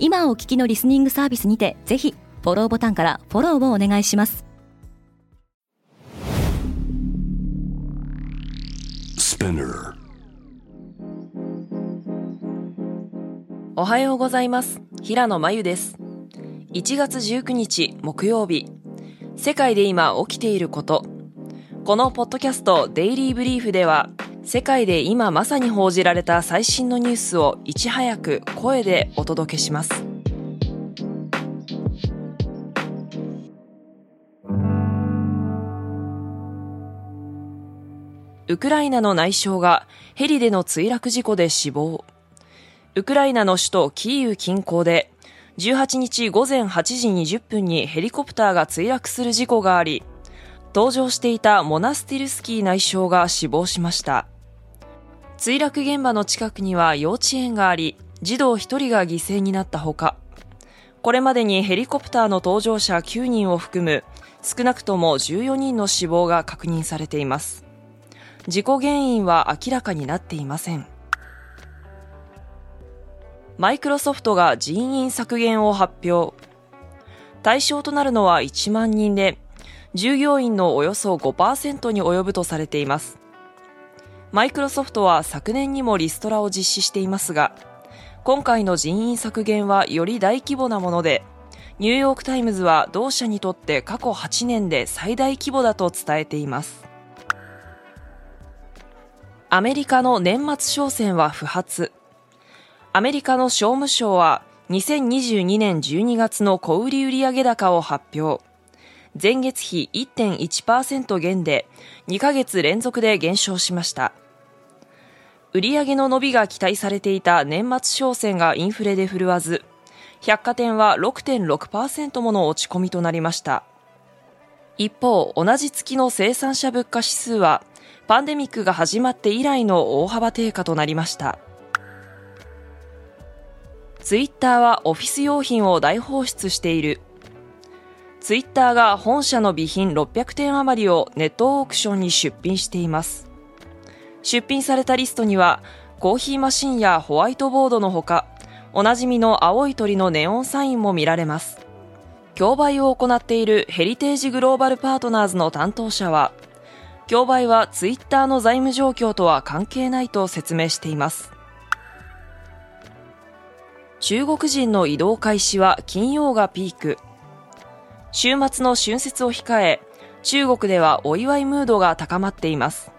今お聞きのリスニングサービスにてぜひフォローボタンからフォローをお願いします。おはようございます。平野真由です。1月19日木曜日。世界で今起きていること。このポッドキャストデイリーブリーフでは世界で今まさに報じられた最新のニュースをいち早く声でお届けします。ウクライナの内相がヘリでの墜落事故で死亡。ウクライナの首都キーウ近郊で18日午前8時20分にヘリコプターが墜落する事故があり搭乗していたモナスティルスキー内相が死亡しました。墜落現場の近くには幼稚園があり児童1人が犠牲になったほか。これまでにヘリコプターの搭乗者9人を含む少なくとも14人の死亡が確認されています。事故原因は明らかになっていません。マイクロソフトが人員削減を発表。対象となるのは1万人で従業員のおよそ5%に及ぶとされています。マイクロソフトは昨年にもリストラを実施していますが今回の人員削減はより大規模なものでニューヨーク・タイムズは同社にとって過去8年で最大規模だと伝えていますアメリカの年末商戦は不発。アメリカの商務省は2022年12月の小売売上高を発表。前月比1.1%減で2ヶ月連続で減少しました。売上の伸びが期待されていた年末商戦がインフレで振るわず、百貨店は6.6%もの落ち込みとなりました。一方、同じ月の生産者物価指数はパンデミックが始まって以来の大幅低下となりました。ツイッターはオフィス用品を大放出している。ツイッターが本社の備品600点余りをネットオークションに出品しています。出品されたリストにはコーヒーマシンやホワイトボードのほかおなじみの青い鳥のネオンサインも見られます。競売を行っているヘリテージグローバルパートナーズの担当者は競売はツイッターの財務状況とは関係ないと説明しています。中国人の移動開始は金曜がピーク。週末の春節を控え中国ではお祝いムードが高まっています。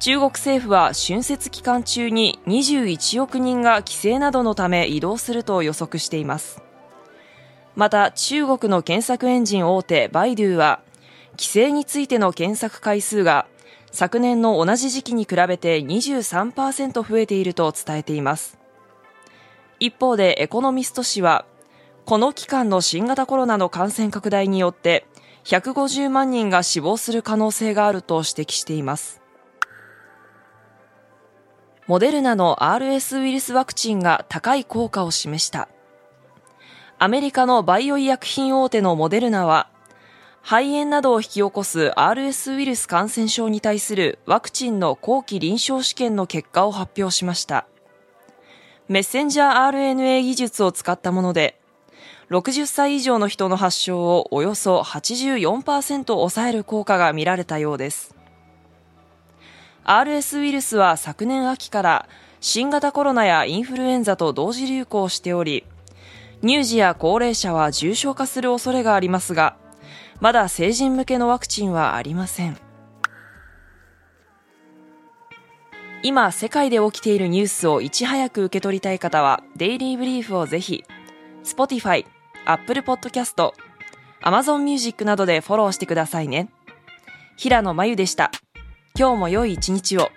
中国政府は春節期間中に21億人が帰省などのため移動すると予測していますまた中国の検索エンジン大手バイドゥは規制についての検索回数が昨年の同じ時期に比べて23%増えていると伝えています。一方でエコノミスト氏は、この期間の新型コロナの感染拡大によって150万人が死亡する可能性があると指摘しています。モデルナの RS ウイルスワクチンが高い効果を示した。アメリカのバイオ医薬品大手のモデルナは肺炎などを引き起こす RS ウイルス感染症に対するワクチンの後期臨床試験の結果を発表しました。メッセンジャー RNA 技術を使ったもので、60歳以上の人の発症をおよそ84%抑える効果が見られたようです。RS ウイルスは昨年秋から新型コロナやインフルエンザと同時流行しており、乳児や高齢者は重症化する恐れがありますが、まだ成人向けのワクチンはありません。今、世界で起きているニュースをいち早く受け取りたい方は、デイリーブリーフをぜひ、Spotify、Apple Podcast、Amazon Music などでフォローしてくださいね。平野真由でした。今日も良い一日を。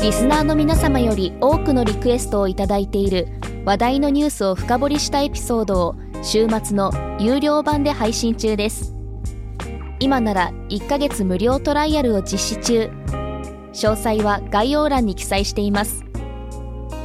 リスナーの皆様より多くのリクエストを頂いている話題のニュースを深掘りしたエピソードを週末の有料版で配信中です。今なら1ヶ月無料トライアルを実施中。詳細は概要欄に記載しています。